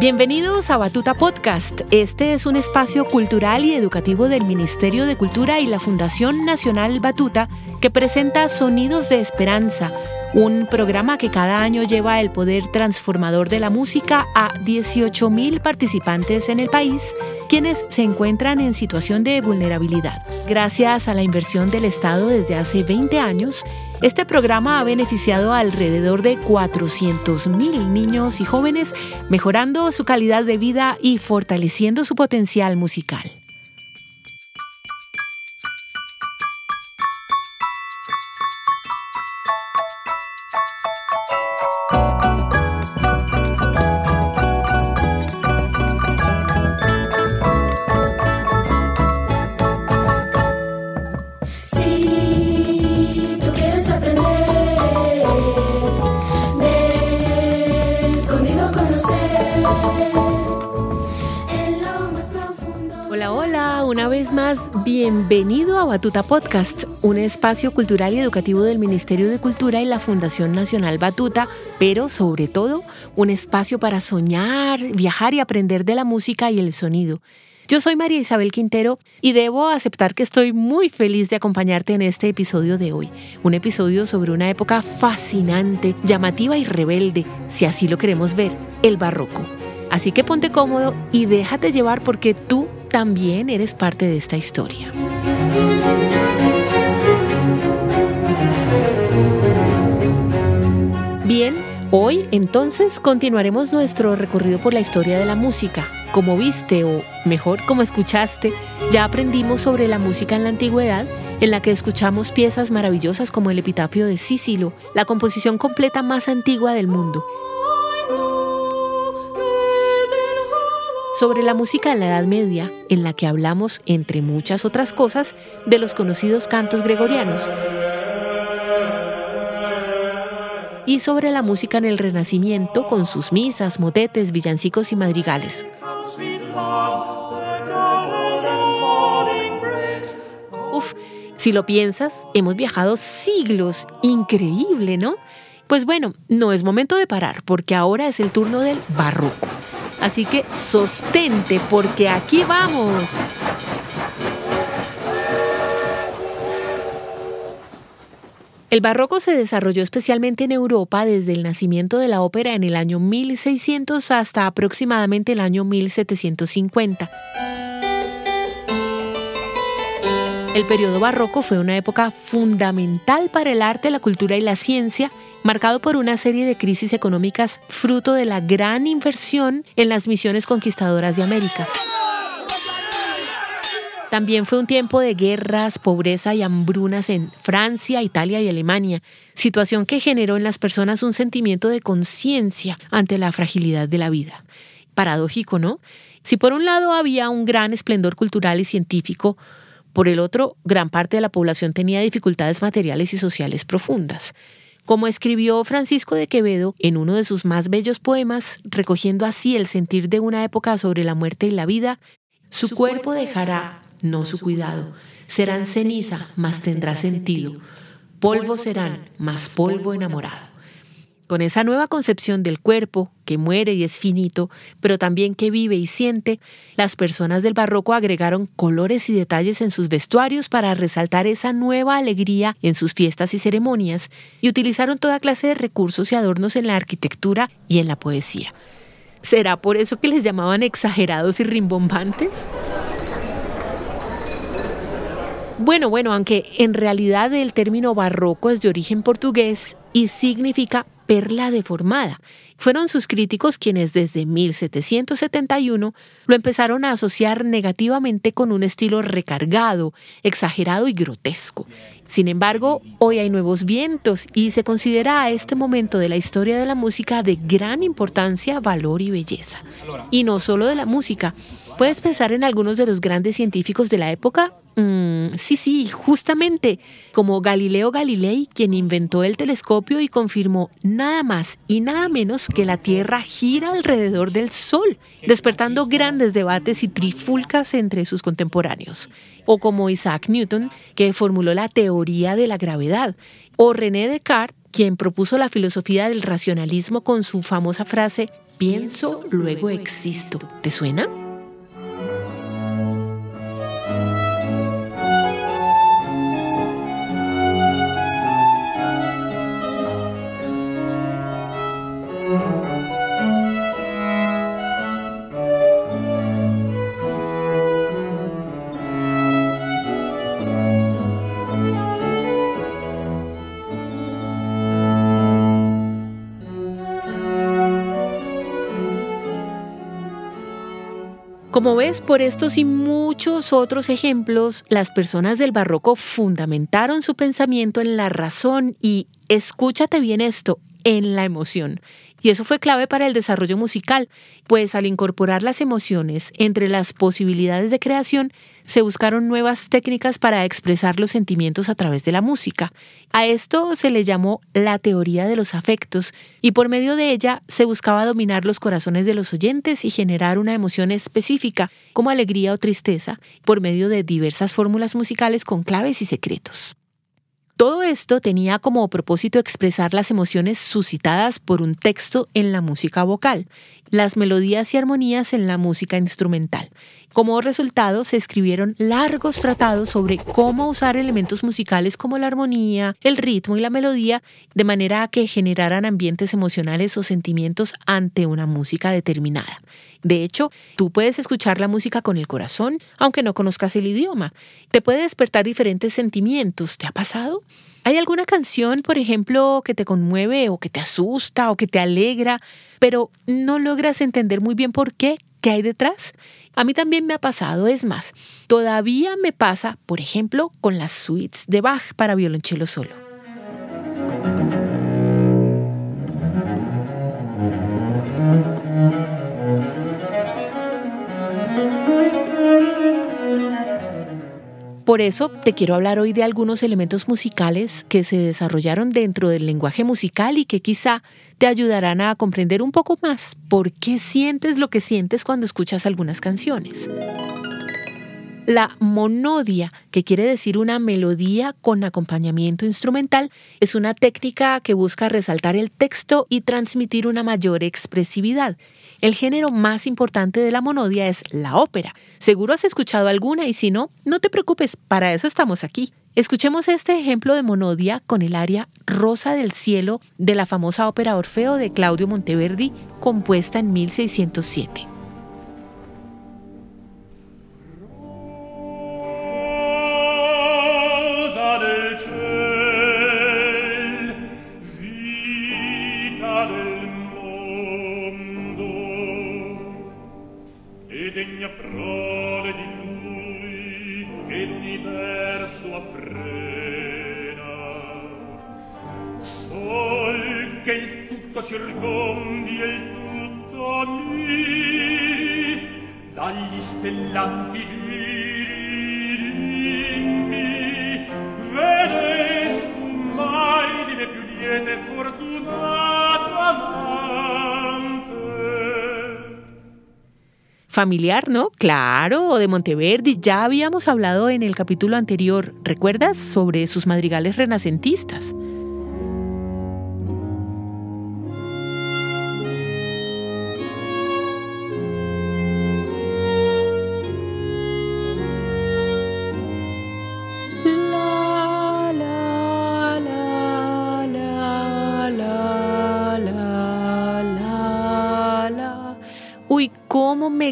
Bienvenidos a Batuta Podcast. Este es un espacio cultural y educativo del Ministerio de Cultura y la Fundación Nacional Batuta que presenta Sonidos de Esperanza, un programa que cada año lleva el poder transformador de la música a 18.000 participantes en el país, quienes se encuentran en situación de vulnerabilidad. Gracias a la inversión del Estado desde hace 20 años, este programa ha beneficiado a alrededor de 400.000 niños y jóvenes, mejorando su calidad de vida y fortaleciendo su potencial musical. Bienvenido a Batuta Podcast, un espacio cultural y educativo del Ministerio de Cultura y la Fundación Nacional Batuta, pero sobre todo un espacio para soñar, viajar y aprender de la música y el sonido. Yo soy María Isabel Quintero y debo aceptar que estoy muy feliz de acompañarte en este episodio de hoy. Un episodio sobre una época fascinante, llamativa y rebelde, si así lo queremos ver, el barroco. Así que ponte cómodo y déjate llevar porque tú también eres parte de esta historia. Bien, hoy entonces continuaremos nuestro recorrido por la historia de la música. Como viste, o mejor como escuchaste, ya aprendimos sobre la música en la antigüedad, en la que escuchamos piezas maravillosas como el epitafio de Cícilo, la composición completa más antigua del mundo, sobre la música de la Edad Media, en la que hablamos, entre muchas otras cosas, de los conocidos cantos gregorianos, y sobre la música en el Renacimiento con sus misas, motetes, villancicos y madrigales. Uf, si lo piensas, hemos viajado siglos, increíble, ¿no? Pues bueno, no es momento de parar, porque ahora es el turno del barroco. Así que sostente porque aquí vamos. El barroco se desarrolló especialmente en Europa desde el nacimiento de la ópera en el año 1600 hasta aproximadamente el año 1750. El periodo barroco fue una época fundamental para el arte, la cultura y la ciencia marcado por una serie de crisis económicas fruto de la gran inversión en las misiones conquistadoras de América. También fue un tiempo de guerras, pobreza y hambrunas en Francia, Italia y Alemania, situación que generó en las personas un sentimiento de conciencia ante la fragilidad de la vida. Paradójico, ¿no? Si por un lado había un gran esplendor cultural y científico, por el otro, gran parte de la población tenía dificultades materiales y sociales profundas como escribió Francisco de Quevedo en uno de sus más bellos poemas, recogiendo así el sentir de una época sobre la muerte y la vida, su cuerpo dejará, no su cuidado, serán ceniza, mas tendrá sentido, polvo serán, mas polvo enamorado. Con esa nueva concepción del cuerpo, que muere y es finito, pero también que vive y siente, las personas del barroco agregaron colores y detalles en sus vestuarios para resaltar esa nueva alegría en sus fiestas y ceremonias, y utilizaron toda clase de recursos y adornos en la arquitectura y en la poesía. ¿Será por eso que les llamaban exagerados y rimbombantes? Bueno, bueno, aunque en realidad el término barroco es de origen portugués y significa perla deformada. Fueron sus críticos quienes desde 1771 lo empezaron a asociar negativamente con un estilo recargado, exagerado y grotesco. Sin embargo, hoy hay nuevos vientos y se considera a este momento de la historia de la música de gran importancia, valor y belleza. Y no solo de la música, ¿Puedes pensar en algunos de los grandes científicos de la época? Mm, sí, sí, justamente, como Galileo Galilei, quien inventó el telescopio y confirmó nada más y nada menos que la Tierra gira alrededor del Sol, despertando grandes debates y trifulcas entre sus contemporáneos. O como Isaac Newton, que formuló la teoría de la gravedad. O René Descartes, quien propuso la filosofía del racionalismo con su famosa frase, pienso, luego existo. ¿Te suena? Como ves, por estos y muchos otros ejemplos, las personas del barroco fundamentaron su pensamiento en la razón y, escúchate bien esto, en la emoción. Y eso fue clave para el desarrollo musical, pues al incorporar las emociones entre las posibilidades de creación, se buscaron nuevas técnicas para expresar los sentimientos a través de la música. A esto se le llamó la teoría de los afectos, y por medio de ella se buscaba dominar los corazones de los oyentes y generar una emoción específica, como alegría o tristeza, por medio de diversas fórmulas musicales con claves y secretos. Todo esto tenía como propósito expresar las emociones suscitadas por un texto en la música vocal, las melodías y armonías en la música instrumental. Como resultado, se escribieron largos tratados sobre cómo usar elementos musicales como la armonía, el ritmo y la melodía, de manera que generaran ambientes emocionales o sentimientos ante una música determinada. De hecho, tú puedes escuchar la música con el corazón, aunque no conozcas el idioma. Te puede despertar diferentes sentimientos. ¿Te ha pasado? ¿Hay alguna canción, por ejemplo, que te conmueve o que te asusta o que te alegra, pero no logras entender muy bien por qué? ¿Qué hay detrás? A mí también me ha pasado, es más, todavía me pasa, por ejemplo, con las suites de Bach para violonchelo solo. Por eso te quiero hablar hoy de algunos elementos musicales que se desarrollaron dentro del lenguaje musical y que quizá te ayudarán a comprender un poco más por qué sientes lo que sientes cuando escuchas algunas canciones. La monodia, que quiere decir una melodía con acompañamiento instrumental, es una técnica que busca resaltar el texto y transmitir una mayor expresividad. El género más importante de la monodia es la ópera. Seguro has escuchado alguna y si no, no te preocupes, para eso estamos aquí. Escuchemos este ejemplo de monodia con el aria Rosa del Cielo de la famosa ópera Orfeo de Claudio Monteverdi, compuesta en 1607. e degna prole di lui che l'universo affrena. Sol che il tutto circondi e il tutto mi dagli stellanti giri familiar, ¿no? Claro, de Monteverdi. Ya habíamos hablado en el capítulo anterior, ¿recuerdas? Sobre sus madrigales renacentistas.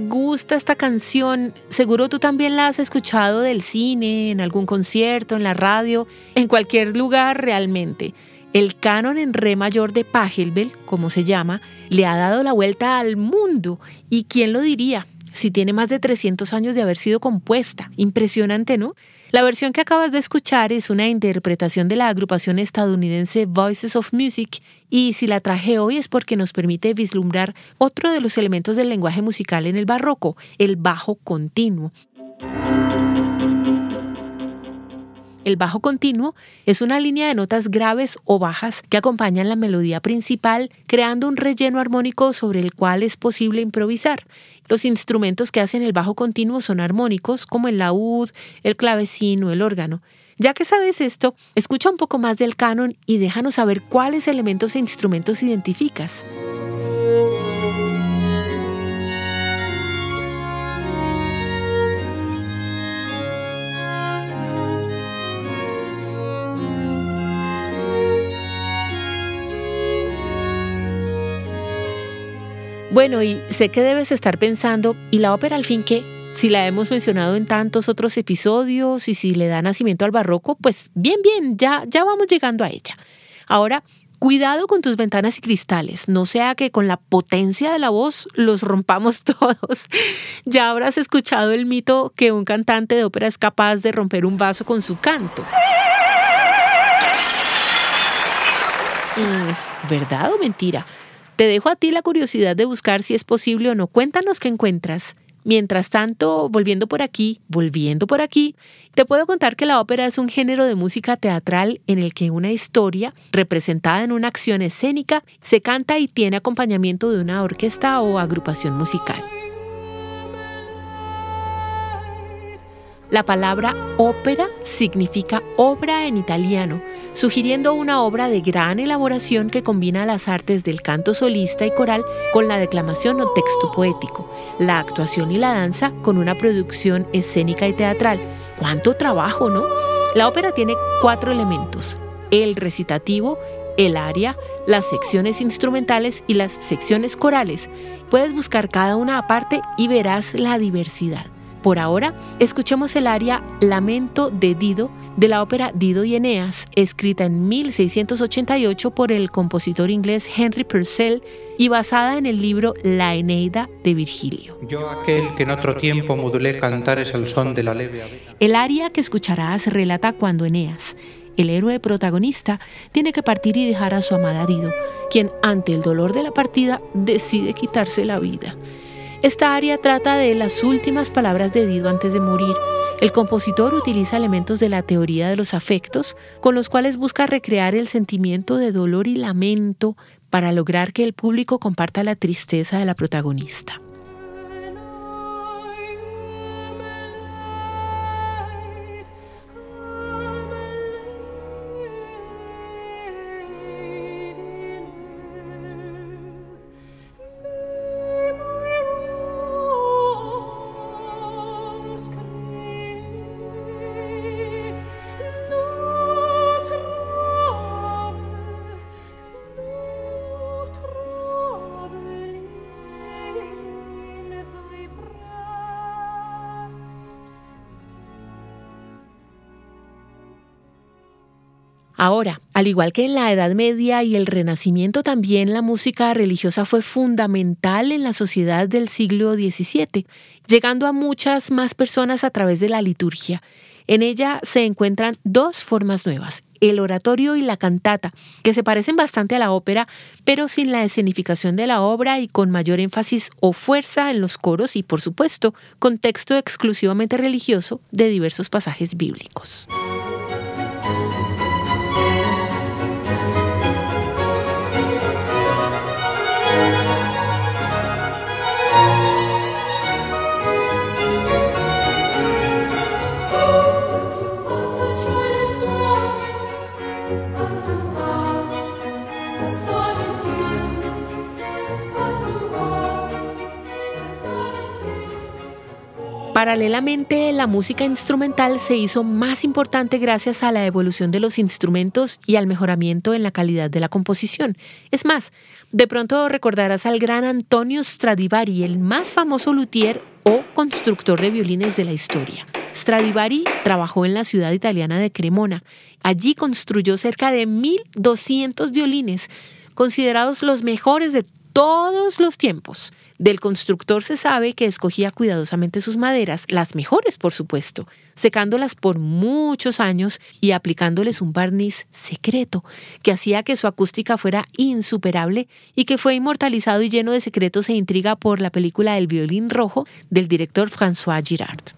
Gusta esta canción. Seguro tú también la has escuchado del cine, en algún concierto, en la radio, en cualquier lugar realmente. El canon en re mayor de Pachelbel, como se llama, le ha dado la vuelta al mundo. ¿Y quién lo diría? si tiene más de 300 años de haber sido compuesta. Impresionante, ¿no? La versión que acabas de escuchar es una interpretación de la agrupación estadounidense Voices of Music y si la traje hoy es porque nos permite vislumbrar otro de los elementos del lenguaje musical en el barroco, el bajo continuo. El bajo continuo es una línea de notas graves o bajas que acompañan la melodía principal, creando un relleno armónico sobre el cual es posible improvisar. Los instrumentos que hacen el bajo continuo son armónicos, como el laúd, el clavecín o el órgano. Ya que sabes esto, escucha un poco más del canon y déjanos saber cuáles elementos e instrumentos identificas. Bueno, y sé que debes estar pensando, ¿y la ópera al fin qué? Si la hemos mencionado en tantos otros episodios y si le da nacimiento al barroco, pues bien, bien, ya, ya vamos llegando a ella. Ahora, cuidado con tus ventanas y cristales, no sea que con la potencia de la voz los rompamos todos. Ya habrás escuchado el mito que un cantante de ópera es capaz de romper un vaso con su canto. Mm, ¿Verdad o mentira? Te dejo a ti la curiosidad de buscar si es posible o no. Cuéntanos qué encuentras. Mientras tanto, volviendo por aquí, volviendo por aquí, te puedo contar que la ópera es un género de música teatral en el que una historia, representada en una acción escénica, se canta y tiene acompañamiento de una orquesta o agrupación musical. La palabra ópera significa obra en italiano, sugiriendo una obra de gran elaboración que combina las artes del canto solista y coral con la declamación o texto poético, la actuación y la danza con una producción escénica y teatral. ¡Cuánto trabajo, no! La ópera tiene cuatro elementos, el recitativo, el aria, las secciones instrumentales y las secciones corales. Puedes buscar cada una aparte y verás la diversidad. Por ahora, escuchemos el aria Lamento de Dido de la ópera Dido y Eneas, escrita en 1688 por el compositor inglés Henry Purcell y basada en el libro La Eneida de Virgilio. Yo aquel que en otro tiempo modulé cantares al son de la leve El aria que escucharás relata cuando Eneas, el héroe protagonista, tiene que partir y dejar a su amada Dido, quien ante el dolor de la partida decide quitarse la vida. Esta área trata de las últimas palabras de Dido antes de morir. El compositor utiliza elementos de la teoría de los afectos, con los cuales busca recrear el sentimiento de dolor y lamento para lograr que el público comparta la tristeza de la protagonista. Ahora, al igual que en la Edad Media y el Renacimiento, también la música religiosa fue fundamental en la sociedad del siglo XVII, llegando a muchas más personas a través de la liturgia. En ella se encuentran dos formas nuevas, el oratorio y la cantata, que se parecen bastante a la ópera, pero sin la escenificación de la obra y con mayor énfasis o fuerza en los coros y, por supuesto, con texto exclusivamente religioso de diversos pasajes bíblicos. Paralelamente, la música instrumental se hizo más importante gracias a la evolución de los instrumentos y al mejoramiento en la calidad de la composición. Es más, de pronto recordarás al gran Antonio Stradivari, el más famoso luthier o constructor de violines de la historia. Stradivari trabajó en la ciudad italiana de Cremona. Allí construyó cerca de 1.200 violines, considerados los mejores de todos los tiempos. Del constructor se sabe que escogía cuidadosamente sus maderas, las mejores por supuesto, secándolas por muchos años y aplicándoles un barniz secreto que hacía que su acústica fuera insuperable y que fue inmortalizado y lleno de secretos e intriga por la película El violín rojo del director François Girard.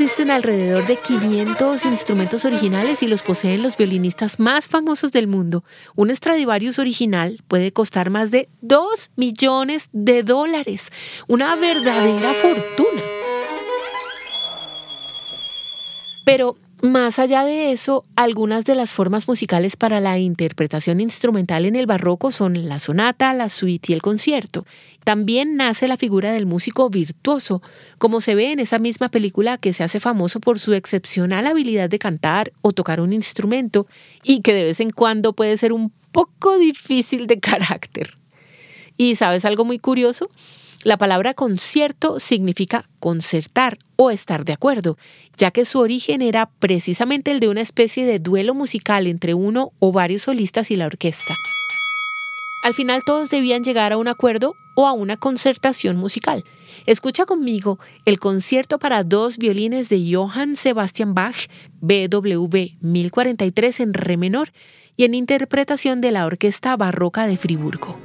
Existen alrededor de 500 instrumentos originales y los poseen los violinistas más famosos del mundo. Un Stradivarius original puede costar más de 2 millones de dólares. Una verdadera fortuna. Pero más allá de eso, algunas de las formas musicales para la interpretación instrumental en el barroco son la sonata, la suite y el concierto. También nace la figura del músico virtuoso, como se ve en esa misma película que se hace famoso por su excepcional habilidad de cantar o tocar un instrumento y que de vez en cuando puede ser un poco difícil de carácter. ¿Y sabes algo muy curioso? La palabra concierto significa concertar o estar de acuerdo, ya que su origen era precisamente el de una especie de duelo musical entre uno o varios solistas y la orquesta. Al final todos debían llegar a un acuerdo o a una concertación musical. Escucha conmigo el concierto para dos violines de Johann Sebastian Bach, BWV 1043 en re menor y en interpretación de la Orquesta Barroca de Friburgo.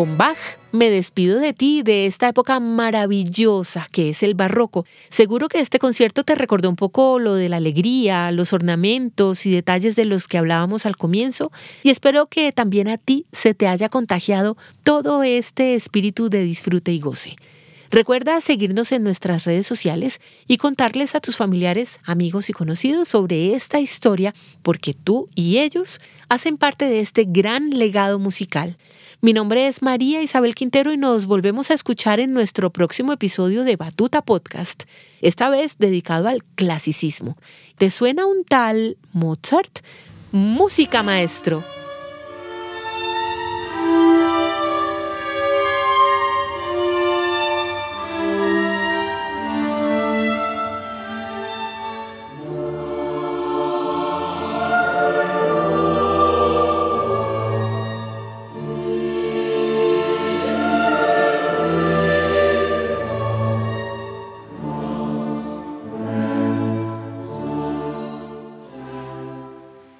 Con Bach me despido de ti, de esta época maravillosa que es el barroco. Seguro que este concierto te recordó un poco lo de la alegría, los ornamentos y detalles de los que hablábamos al comienzo, y espero que también a ti se te haya contagiado todo este espíritu de disfrute y goce. Recuerda seguirnos en nuestras redes sociales y contarles a tus familiares, amigos y conocidos sobre esta historia, porque tú y ellos hacen parte de este gran legado musical. Mi nombre es María Isabel Quintero y nos volvemos a escuchar en nuestro próximo episodio de Batuta Podcast, esta vez dedicado al clasicismo. ¿Te suena un tal Mozart? Música maestro.